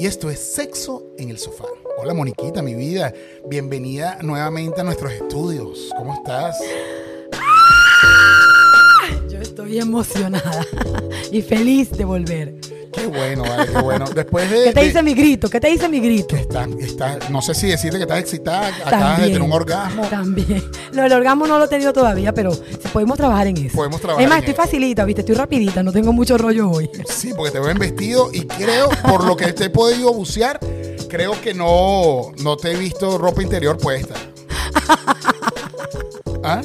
Y esto es Sexo en el Sofá. Hola Moniquita, mi vida. Bienvenida nuevamente a nuestros estudios. ¿Cómo estás? Estoy emocionada y feliz de volver. Qué bueno, vale, qué bueno. Después de. ¿Qué te de- dice mi grito? ¿Qué te dice mi grito? Está, está- no sé si decirte que estás excitada, acabas de tener un orgasmo. También. Lo del orgasmo no lo he tenido todavía, pero podemos trabajar en eso. Podemos trabajar Es más, en estoy eso. facilita, ¿viste? Estoy rapidita, no tengo mucho rollo hoy. Sí, porque te ven vestido y creo, por lo que te he podido bucear, creo que no, no te he visto ropa interior puesta. ¿Ah?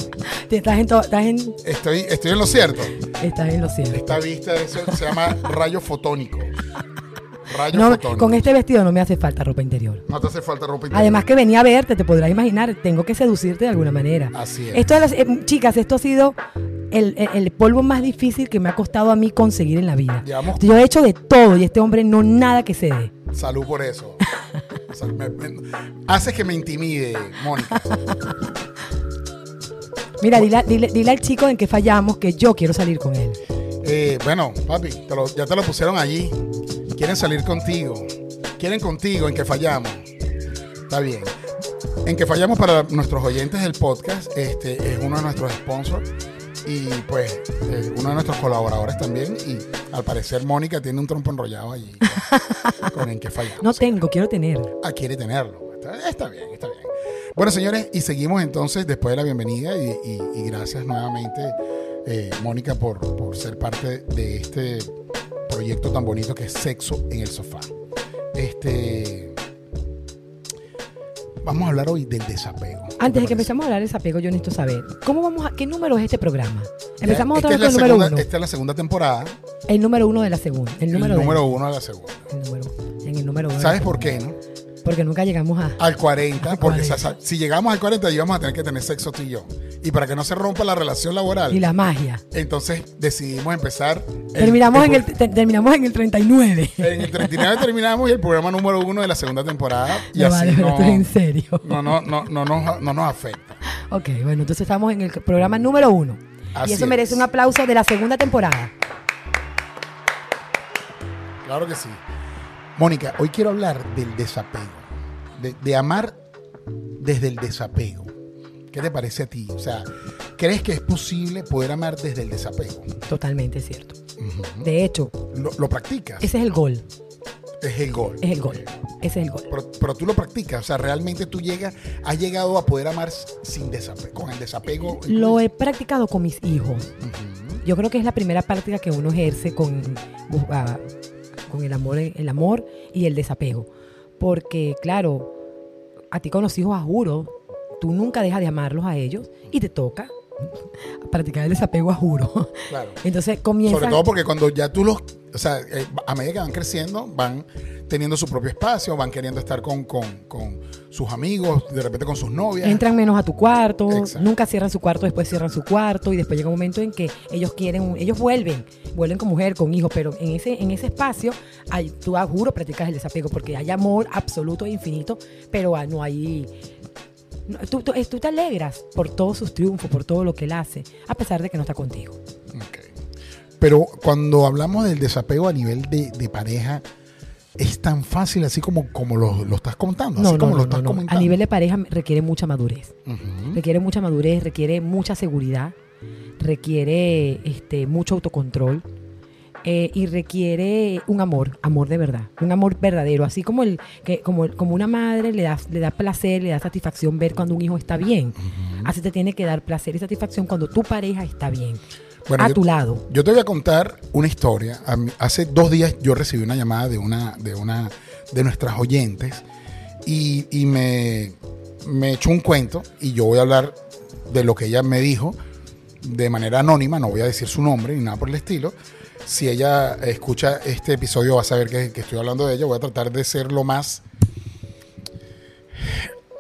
Te- Estás en, estás en, Estoy, estoy en lo cierto. estás en lo cierto. Esta vista eso se llama rayo fotónico. Rayo No, fotónico. con este vestido no me hace falta ropa interior. No te hace falta ropa interior. Además que venía a verte, te podrás imaginar, tengo que seducirte de alguna manera. Así es. Esto eh, chicas, esto ha sido el, el- el polvo más difícil que me ha costado a mí conseguir en la vida. Llevamos- Yo he hecho de todo y este hombre no nada que se dé. Salud por eso. Haces que me intimide, Mónica. Mira, dile, dile- dile al chico en que fallamos que yo quiero salir con él. Eh, bueno, papi, te lo- ya te lo pusieron allí. Quieren salir contigo. Quieren contigo en que fallamos. Está bien. En que fallamos para nuestros oyentes del podcast, este es uno de nuestros sponsors y pues eh, uno de nuestros colaboradores también. Y al parecer Mónica tiene un trompo enrollado allí con, con en que fallamos. No tengo, quiero tener. Ah, quiere tenerlo. Está, está bien, está bien. Bueno, señores, y seguimos entonces después de la bienvenida y, y- y gracias nuevamente, eh, Mónica, por, por ser parte de este proyecto tan bonito que es Sexo en el Sofá. Este. Vamos a hablar hoy del desapego. ¿Qué te Antes de que empecemos a hablar de desapego, yo necesito saber, ¿cómo vamos a, ¿qué número es este programa? Empezamos otra vez con el número segunda- uno. Esta es la segunda temporada. El número uno de la segunda. El número, el número uno de la segunda. el número- en el número uno. ¿Sabes por qué, no? Porque nunca llegamos a... Al 40, Al porque 40. sa- sa- si llegamos al 40 íbamos a tener que tener sexo tú y yo. Y para que no se rompa la relación laboral, Y la magia. entonces decidimos empezar. el- terminamos, en el, el, te- terminamos en el 39. en el 39 terminamos y el programa número uno de la segunda temporada. Y No así vale, no, en serio. no, no, no, no, nos- no nos afecta. Ok, bueno, entonces estamos en el programa número uno. Así y eso merece un aplauso de la segunda temporada. Claro que sí. Mónica, hoy quiero hablar del desapego. De, de amar desde el desapego. ¿Qué te parece a ti? O sea, ¿crees que es posible poder amar desde el desapego? Totalmente cierto. De hecho, ¿Lo, lo practicas? ese es el gol. es el gol. Es el gol. Ese es el gol. Pero, pero tú lo practicas, o sea, realmente tú llegas, has llegado a poder amar sin desapego, con el desapego. Lo he practicado con mis hijos. Yo creo que es la primera práctica que uno ejerce con, ah, con el, amor, el amor y el desapego. Porque, claro, a ti con los hijos, a juro, tú nunca dejas de amarlos a ellos y te toca practicar el desapego, a juro. Claro. Entonces comienza... Sobre todo porque cuando ya tú los, o sea, eh, a medida que van creciendo, van teniendo su propio espacio, van queriendo estar con, con, con sus amigos, de repente con sus novias. Entran menos a tu cuarto, Exacto. nunca cierran su cuarto, después cierran su cuarto y después llega un momento en que ellos quieren, un- ellos vuelven, vuelven con mujer, con hijos, pero en ese, en ese espacio hay, tú a juro practicas el desapego porque hay amor absoluto e infinito, pero ah, no hay... tú, tú- eh, tú te alegras por todos sus triunfos, por todo lo que él hace, a pesar de que no está contigo. Ok. Pero cuando hablamos del desapego a nivel de, de pareja, es tan fácil así como, como lo, lo estás contando, No, así no, como no, lo estás comentando. A nivel de pareja requiere mucha madurez. Ujú. requiere mucha madurez, requiere mucha seguridad, requiere este, mucho autocontrol eh, y requiere un amor, amor de verdad, un amor verdadero, así como el que como, como una madre le da, le da placer, le da satisfacción ver cuando un hijo está bien, así te tiene que dar placer y satisfacción cuando tu pareja está bien, Bueno, a yo- tu lado. Yo te voy a contar una historia. Hace dos días yo recibí una llamada de una de, una, de nuestras oyentes y, y me, me echó un cuento y yo voy a hablar de lo que ella me dijo de manera anónima, no voy a decir su nombre ni nada por el estilo. Si ella escucha este episodio va a saber que, que estoy hablando de ella. Voy a tratar de ser lo más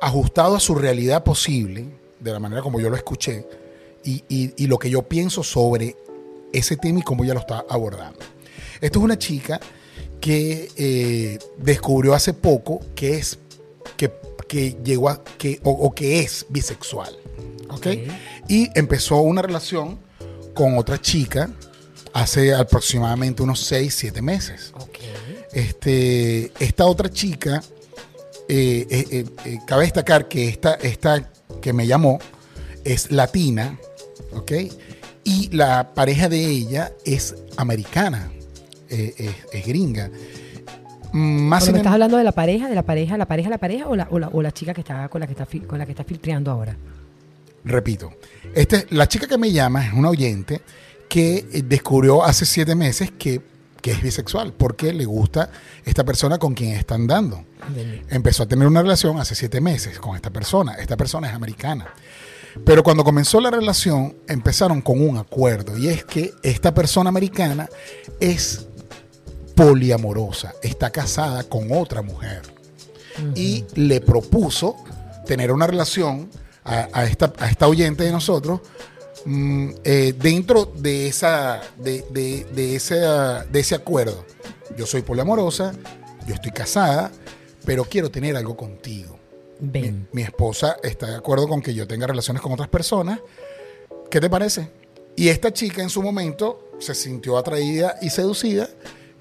ajustado a su realidad posible, de la manera como yo lo escuché, y, y- y lo que yo pienso sobre ese tema y cómo ella lo está abordando. Esto es una chica que eh, descubrió hace poco que es que, que llegó a que o, o que es bisexual, ¿ok? Ok. Y empezó una relación con otra chica hace aproximadamente unos 6, 7 meses. Ok. Este, esta otra chica, eh, eh, eh, cabe destacar que esta, esta que me llamó es latina, ¿ok? Y la pareja de ella es americana, es, gringa. Más Pero me estás hablando de la pareja, de la pareja, la pareja, la pareja o la, o la, o la chica que está con la que está con la que está filtreando ahora. repito, este, la chica que me llama es una oyente que eh, descubrió hace siete meses que, que es bisexual porque le gusta esta persona con quien está andando. Empezó a tener una relación hace siete meses con esta persona. Esta persona es americana. Pero cuando comenzó la relación, empezaron con un acuerdo y es que esta persona americana es poliamorosa, está casada con otra mujer y le propuso tener una relación a, a esta, a esta oyente de nosotros mm, eh, dentro de, esa, de, de- de ese, de ese acuerdo. Yo soy poliamorosa, yo estoy casada, pero quiero tener algo contigo. Mi, mi esposa está de acuerdo con que yo tenga relaciones con otras personas. ¿Qué te parece? Y esta chica en su momento se sintió atraída y seducida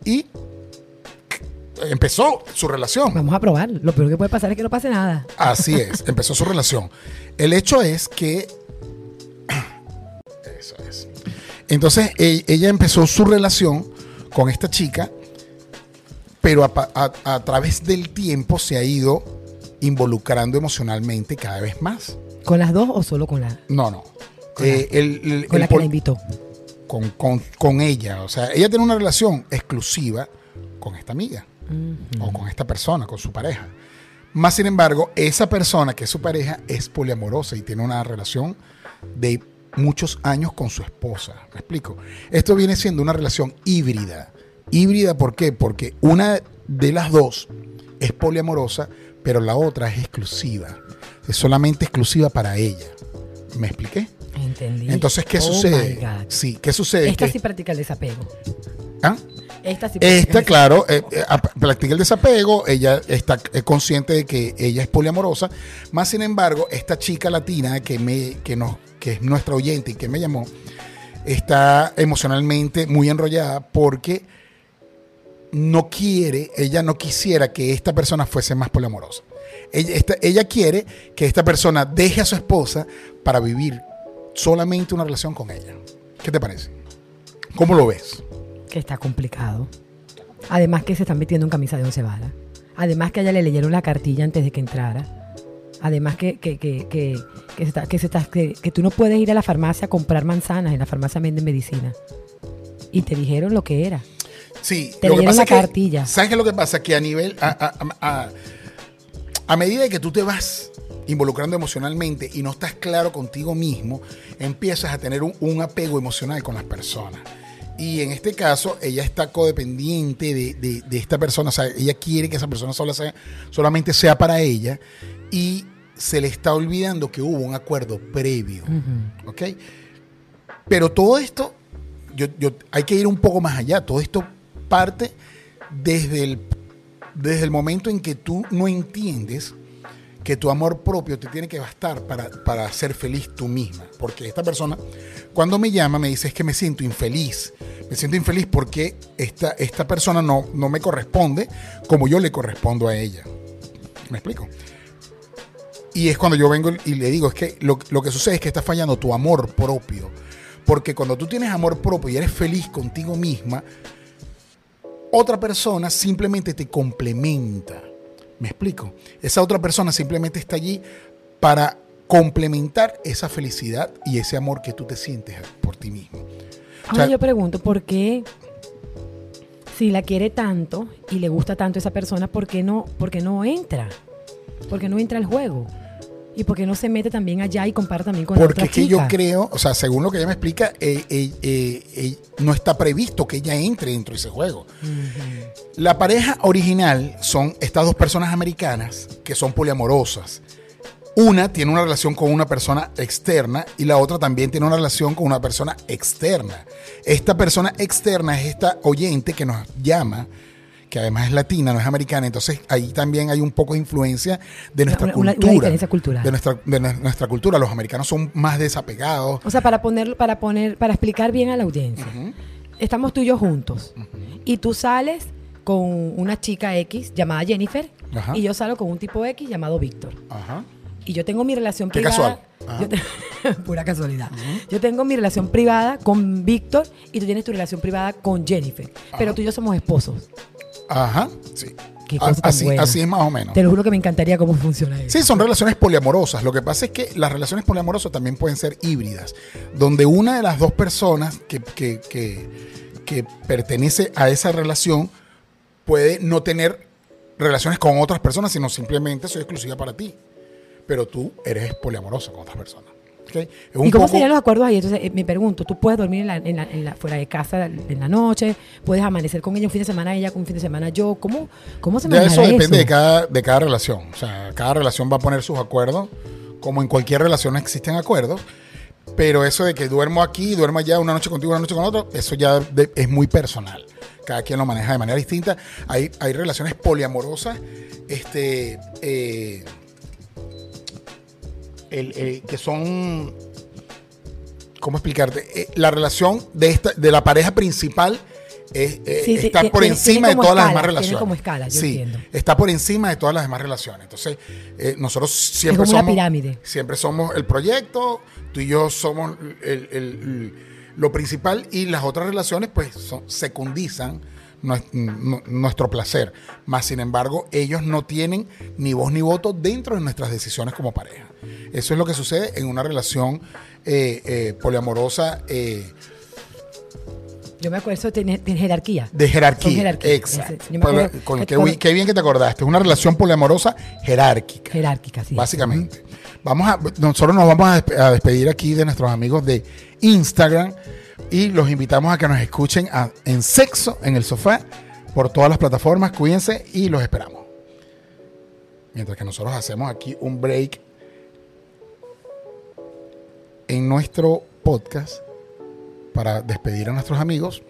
y empezó su relación. Vamos a probar. Lo peor que puede pasar es que no pase nada. Así es, empezó su relación. El hecho es que... Entonces e- ella empezó su relación con esta chica, pero a, pa- a- a través del tiempo se ha ido involucrando emocionalmente cada vez más. ¿Con las dos o solo con la, No, no. Con Eh, el- el- con el la que pol- la invitó? con, con- con ella. O sea, ella tiene una relación exclusiva con esta amiga o con esta persona, con su pareja. Más sin embargo, esa persona que es su pareja es poliamorosa y tiene una relación de muchos años con su esposa. ¿Me explico? Esto viene siendo una relación híbrida. Híbrida, ¿por qué? Porque una de las dos es poliamorosa, pero la otra es exclusiva. Es solamente exclusiva para ella. ¿Me expliqué? Entendí. Entonces, ¿qué Oh sucede? Sí, ¿qué sucede? Esta Que- sí practica el desapego. ¿Ah? Esta sí el claro, eh, eh, practica el desapego, ella está eh, consciente de que ella es poliamorosa, más sin embargo, esta chica latina que, me, que, nos, que es nuestra oyente y que me llamó, está emocionalmente muy enrollada porque no quiere, ella no quisiera que esta persona fuese más poliamorosa. Ella, esta- ella quiere que esta persona deje a su esposa para vivir solamente una relación con ella. ¿Qué te parece? ¿Cómo lo ves? Que está complicado. Además que se están metiendo en camisa de once varas. Además que a ella le leyeron la cartilla antes de que entrara. Además que, que, que, que, que se está- que se está- que- que tú no puedes ir a la farmacia a comprar manzanas. En la farmacia venden medicina. Y te dijeron lo que era. Sí, Te lo que leyeron pasa la cartilla. ¿Sabes qué es lo que pasa? Que a nivel, a, a- a- a medida de que tú te vas involucrando emocionalmente y no estás claro contigo mismo, empiezas a tener un, un apego emocional con las personas. Y en este caso, ella está codependiente de, de- de esta persona, o sea, ella quiere que esa persona sea- solamente sea para ella y se le está olvidando que hubo un acuerdo previo. ¿Ok? Pero todo esto, yo, yo- hay que ir un poco más allá. Todo esto parte desde el, desde el momento en que tú no entiendes que tu amor propio te tiene que bastar para, para ser feliz tú misma. Porque esta persona, cuando me llama, me dice es que me siento infeliz. Me siento infeliz porque esta, esta persona no, no me corresponde como yo le correspondo a ella. ¿Me explico? Y es cuando yo vengo y le digo, es que lo, lo que sucede es que está fallando tu amor propio. Porque cuando tú tienes amor propio y eres feliz contigo misma, otra persona simplemente te complementa. ¿Me explico? Esa otra persona simplemente está allí para complementar esa felicidad y ese amor que tú te sientes por ti mismo. O Ahora sea, yo pregunto, ¿por qué si la quiere tanto y le gusta tanto esa persona, ¿por qué no, por qué no entra? ¿Por qué no entra al juego? ¿Y por qué no se mete también allá y compara también con la Porque otra es que yo creo, o sea, según lo que ella me explica, eh, eh, eh, eh, no está previsto que ella entre dentro de ese juego. La pareja original son estas dos personas americanas que son poliamorosas. Una tiene una relación con una persona externa y la otra también tiene una relación con una persona externa. Esta persona externa es esta oyente que nos llama, que además es latina, no es americana. Entonces ahí también hay un poco de influencia de nuestra Una- una- cultura. cultural. De nuestra, de nu- nuestra cultura. Los americanos son más desapegados. O sea, para ponerlo, para poner, para explicar bien a la audiencia. estamos tú y yo juntos. Y tú sales con una chica X llamada Jennifer Ajá. y yo salgo con un tipo X llamado Víctor. Ajá. Y yo tengo mi relación Qué privada. casual. Ajá. Yo te- Pura casualidad. Yo tengo mi relación privada con Víctor y tú tienes tu relación privada con Jennifer. Pero tú y yo somos esposos. Ajá. Sí. Qué A- cosa tan así, buena. así es más o menos. Te lo juro que me encantaría cómo funciona eso. Sí, son relaciones poliamorosas. Lo que pasa es que las relaciones poliamorosas también pueden ser híbridas, donde una de las dos personas que, que- que- que pertenece a esa relación puede no tener relaciones con otras personas, sino simplemente soy exclusiva para ti. Pero tú eres poliamorosa con otras personas. ¿Y cómo serían los acuerdos ahí? Entonces, eh, me pregunto, ¿tú puedes dormir en la, en la- en la- fuera de casa en la noche? ¿Puedes amanecer con ella un fin de semana, ella con un fin de semana yo? ¿Cómo, cómo se maneja eso depende de cada, de cada relación. O sea, cada relación va a poner sus acuerdos. Como en cualquier relación existen acuerdos. Pero eso de que duermo aquí, duermo allá, una noche contigo, una noche con otro, eso ya de- es muy personal. Cada quien lo maneja de manera distinta. Hay, hay relaciones poliamorosas este, eh, el- eh, que son. ¿Cómo explicarte? Eh, la relación de, esta, de la pareja principal es, eh, Sí, está por tiene- encima tiene de todas las demás relaciones. como escala, yo sí, entiendo. está por encima de todas las demás relaciones. Entonces, eh, nosotros siempre como una somos. pirámide. Siempre somos el proyecto, tú y yo somos el- el- el- lo principal y las otras relaciones, pues, son- secundizan nuestro placer. Más sin embargo, ellos no tienen ni voz ni voto dentro de nuestras decisiones como pareja. Eso es lo que sucede en una relación eh, eh, poliamorosa eh, Yo me acuerdo, tiene jerarquía. de jerarquía. Son. Exacto. Ese- yo me acuerdo Con- qué, bien que te acordaste. Es una relación poliamorosa jerárquica. Jerárquica, sí. básicamente. Vamos a, nosotros nos vamos a despedir aquí de nuestros amigos de Instagram y los invitamos a que nos escuchen en sexo en el sofá por todas las plataformas. Cuídense y los esperamos. Mientras que nosotros hacemos aquí un break en nuestro podcast para despedir a nuestros amigos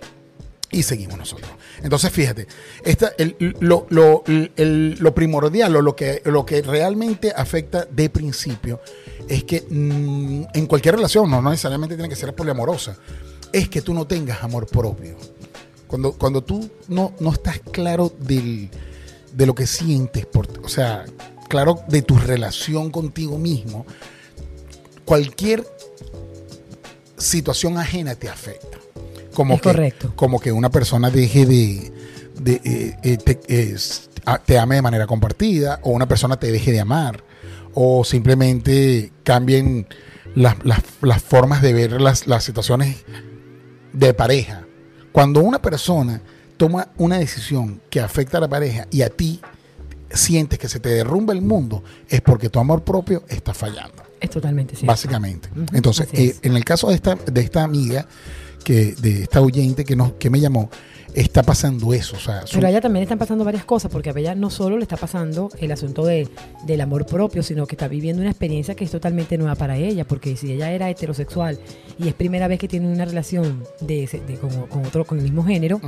y seguimos nosotros. Entonces, fíjate, esta, el- lo, lo- el- lo primordial o lo que, lo que realmente afecta de principio es que mm, en cualquier relación, no, no necesariamente tiene que ser poliamorosa, es que tú no tengas amor propio. Cuando, cuando tú no, no estás claro del- de lo que sientes, por, o sea, claro de tu relación contigo mismo, cualquier situación ajena te afecta. Como Es que, correcto. Como que una persona deje de, de, eh, eh, te, a- te ame de manera compartida, o una persona te deje de amar, o simplemente cambien las, las- las formas de ver las, las situaciones de pareja. Cuando una persona toma una decisión que afecta a la pareja y a ti sientes que se te derrumba el mundo, es porque tu amor propio está fallando Es totalmente cierto. básicamente. Entonces, eh, en el caso de esta, de esta amiga, que, de esta oyente que, nos, que me llamó, está pasando eso. O sea, su- Pero a ella también están pasando varias cosas, porque a ella no solo le está pasando el asunto de, del amor propio, sino que está viviendo una experiencia que es totalmente nueva para ella, porque si ella era heterosexual y es primera vez que tiene una relación de, ese- de- con, con otro, con el mismo género,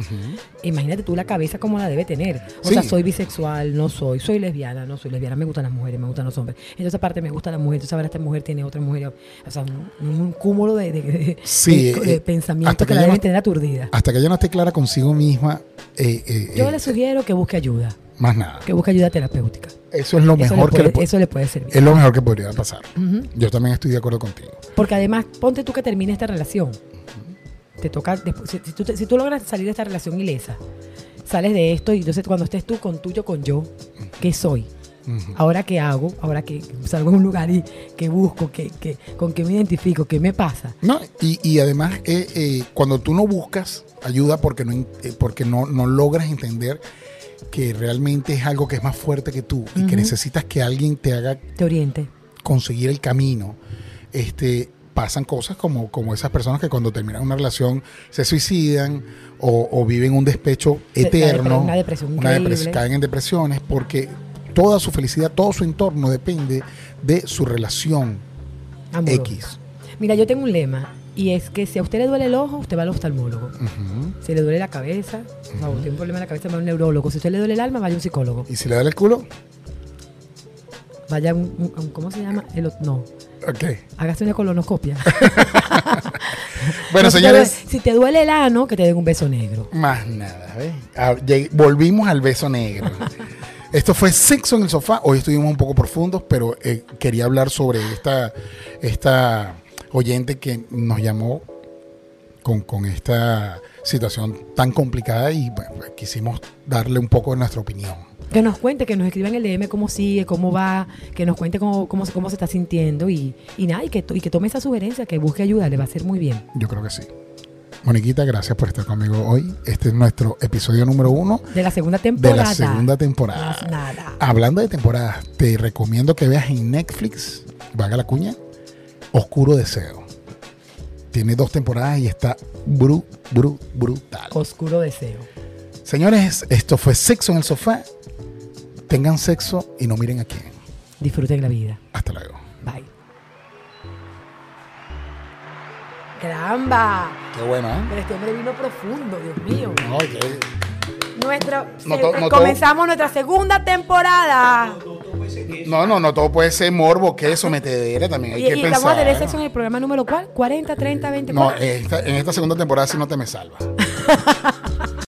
imagínate tú la cabeza como la debe tener. O Sí. sea, soy bisexual, no soy, soy lesbiana, no soy lesbiana, me gustan las mujeres, me gustan los hombres. Entonces aparte me gusta la mujer, entonces ahora esta mujer tiene otra mujer, o sea, un, un cúmulo de, de- de- Sí, de- de eh, pensamientos hasta que, la deben no- tener aturdida. Hasta que ella no esté clara consigo misma, eh, eh, Yo eh, le sugiero que busque ayuda, más nada. que busque ayuda terapéutica. Eso es lo le, mejor que le eso le puede servir. es lo mejor que podría pasar. Yo también estoy de acuerdo contigo. Porque además, ponte tú que termine esta relación. Te toca, después, si, si tú, si tú logras salir de esta relación ilesa, sales de esto y entonces cuando estés tú con tuyo, con yo, ¿qué soy? Ahora qué hago, ahora que salgo a un lugar y que busco, que, que, con qué me identifico, qué me pasa. No, y, y además, eh, eh, cuando tú no buscas ayuda porque no, eh, porque no, no logras entender que realmente es algo que es más fuerte que tú y que necesitas que alguien te haga Te oriente. conseguir el camino, este, pasan cosas como, como esas personas que cuando terminan una relación se suicidan o, o viven un despecho eterno, una depresión una depres- increíble. caen en depresiones porque toda su felicidad, todo su entorno depende de su relación. X. Mira, yo tengo un lema y es que si a usted le duele el ojo, usted va al oftalmólogo. Si le duele la cabeza, o sea, tiene un problema en la cabeza, va a un neurólogo. Si a usted le duele el alma, vaya a un psicólogo. Y si le da el culo, Vaya a un, un- un- ¿cómo se llama? El, o- no, ok. hágase una colonoscopia. Bueno, No, si te señores, duele- si te duele el ano, que te den un beso negro. más nada. ¿ves? Ah, lleg- Volvimos al beso negro. Esto fue Sexo en el Sofá. Hoy estuvimos un poco profundos, pero eh, quería hablar sobre esta, esta oyente que nos llamó con, con esta situación tan complicada y bueno, pues, quisimos darle un poco de nuestra opinión. Que nos cuente, que nos escriba en el DM cómo sigue, cómo va, que nos cuente cómo, cómo, se- cómo se está sintiendo y, y nada, y que, to- y que tome esa sugerencia, que busque ayuda, le va a hacer muy bien. Yo creo que sí. Moniquita, gracias por estar conmigo hoy. Este es nuestro episodio número uno De la segunda de temporada. la segunda temporada. Nada. Hablando de temporadas, te recomiendo que veas en Netflix, vaga la cuña, Oscuro Deseo. Tiene dos temporadas y está bru, bru, brutal. Oscuro deseo. Señores, esto fue Sexo en el Sofá. Tengan sexo y no miren a quién. Disfruten la vida. Hasta luego. Caramba. Qué bueno, ¿eh? Pero este hombre vino profundo, Dios mío. No, que- Nuestro, No to- no comenzamos nuestra segunda temporada. no, no, no todo puede ser morbo, queso, metedera, también hay Y, que y pensar. vamos a tener sexo en el programa número cuál? 40, 30, 20. No, en esta segunda temporada sí no te me salvas.